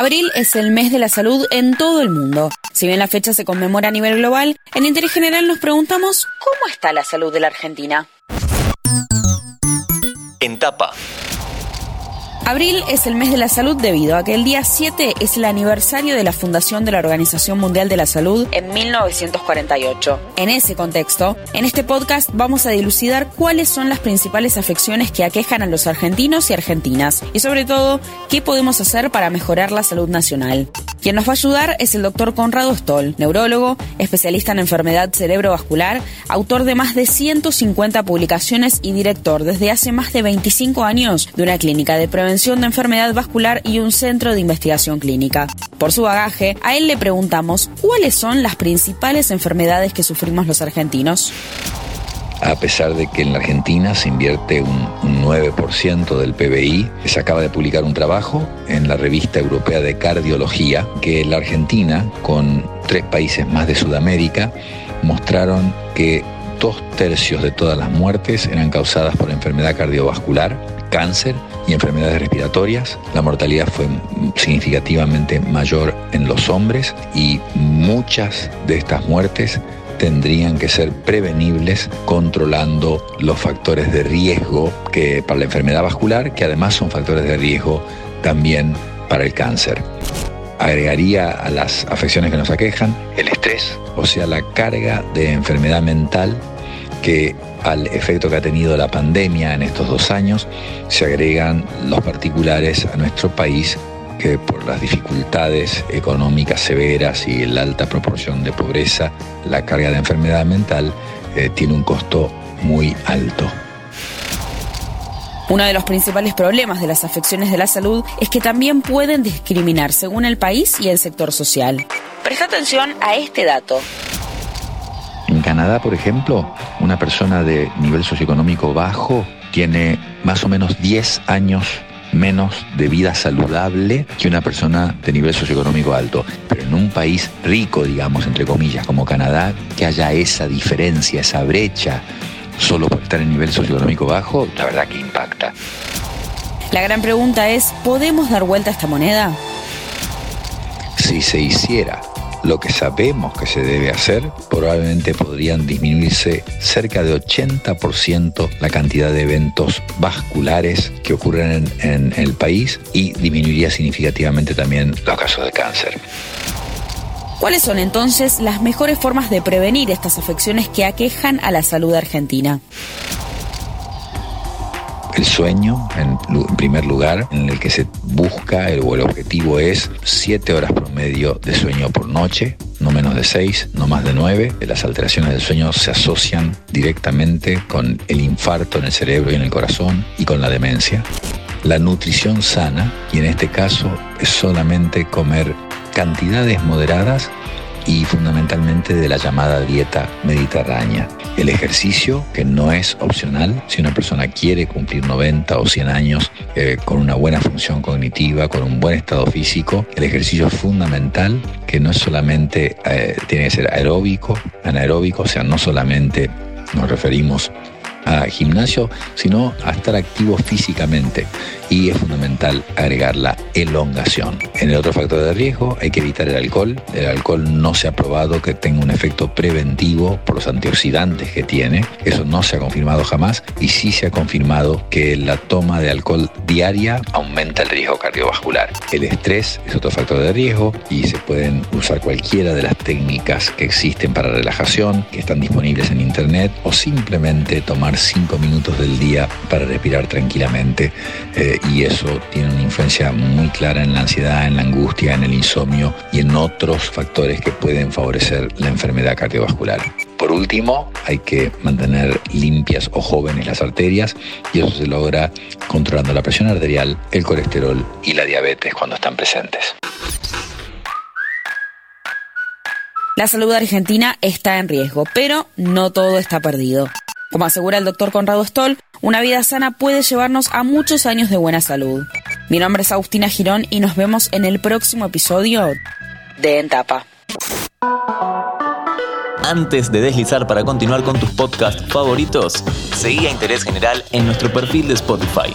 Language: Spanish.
Abril es el mes de la salud en todo el mundo. Si bien la fecha se conmemora a nivel global, en Interés General nos preguntamos ¿cómo está la salud de la Argentina? En tapa. Abril es el mes de la salud debido a que el día 7 es el aniversario de la fundación de la Organización Mundial de la Salud en 1948. En ese contexto, en este podcast vamos a dilucidar cuáles son las principales afecciones que aquejan a los argentinos y argentinas y sobre todo qué podemos hacer para mejorar la salud nacional. Quien nos va a ayudar es el doctor Conrado Stoll, neurólogo, especialista en enfermedad cerebrovascular, autor de más de 150 publicaciones y director desde hace más de 25 años de una clínica de prevención de enfermedad vascular y un centro de investigación clínica. Por su bagaje, a él le preguntamos cuáles son las principales enfermedades que sufrimos los argentinos a pesar de que en la Argentina se invierte un, 9% del PBI. Se acaba de publicar un trabajo en la revista europea de cardiología que la Argentina, con tres países más de Sudamérica, mostraron que dos tercios de todas las muertes eran causadas por enfermedad cardiovascular, cáncer y enfermedades respiratorias. La mortalidad fue significativamente mayor en los hombres y muchas de estas muertes tendrían que ser prevenibles controlando los factores de riesgo que para la enfermedad vascular, que además son factores de riesgo también para el cáncer. Agregaría a las afecciones que nos aquejan el estrés, o sea, la carga de enfermedad mental que al efecto que ha tenido la pandemia en estos dos años, se agregan los particulares a nuestro país que por las dificultades económicas severas y la alta proporción de pobreza, la carga de enfermedad mental eh, tiene un costo muy alto. Uno de los principales problemas de las afecciones de la salud es que también pueden discriminar según el país y el sector social. Presta atención a este dato. En Canadá, por ejemplo, una persona de nivel socioeconómico bajo tiene más o menos 10 años menos de vida saludable que una persona de nivel socioeconómico alto. Pero en un país rico, digamos, entre comillas, como Canadá, que haya esa diferencia, esa brecha, solo por estar en nivel socioeconómico bajo, la verdad que impacta. La gran pregunta es, ¿podemos dar vuelta a esta moneda? Si se hiciera lo que sabemos que se debe hacer, probablemente podrían disminuirse cerca de 80% la cantidad de eventos vasculares que ocurren en, el país y disminuiría significativamente también los casos de cáncer. ¿Cuáles son entonces las mejores formas de prevenir estas afecciones que aquejan a la salud argentina? El sueño, en, primer lugar, en el que se busca o el objetivo es 7 horas promedio de sueño por noche, no menos de 6, no más de 9. Las alteraciones del sueño se asocian directamente con el infarto en el cerebro y en el corazón y con la demencia. La nutrición sana, y en este caso es solamente comer cantidades moderadas y fundamentalmente de la llamada dieta mediterránea. El ejercicio, que no es opcional, si una persona quiere cumplir 90 o 100 años eh, con una buena función cognitiva, con un buen estado físico, el ejercicio es fundamental, que no es solamente, eh, tiene que ser aeróbico, anaeróbico, o sea, no solamente nos referimos a gimnasio, sino a estar activo físicamente y es fundamental agregar la elongación. En el otro factor de riesgo hay que evitar el alcohol. El alcohol no se ha probado que tenga un efecto preventivo por los antioxidantes que tiene. Eso no se ha confirmado jamás y sí se ha confirmado que la toma de alcohol diaria aumenta el riesgo cardiovascular. El estrés es otro factor de riesgo y se pueden usar cualquiera de las técnicas que existen para relajación, que están disponibles en internet, o simplemente tomar 5 minutos del día para respirar tranquilamente. Eh, y eso tiene una influencia muy clara en la ansiedad, en la angustia, en el insomnio y en otros factores que pueden favorecer la enfermedad cardiovascular. Por último, hay que mantener limpias o jóvenes las arterias y eso se logra controlando la presión arterial, el colesterol y la diabetes cuando están presentes. La salud argentina está en riesgo, pero no todo está perdido. Como asegura el doctor Conrado Stoll, una vida sana puede llevarnos a muchos años de buena salud. Mi nombre es Agustina Girón y nos vemos en el próximo episodio de Entapa. Antes de deslizar para continuar con tus podcasts favoritos, seguí a Interés General en nuestro perfil de Spotify.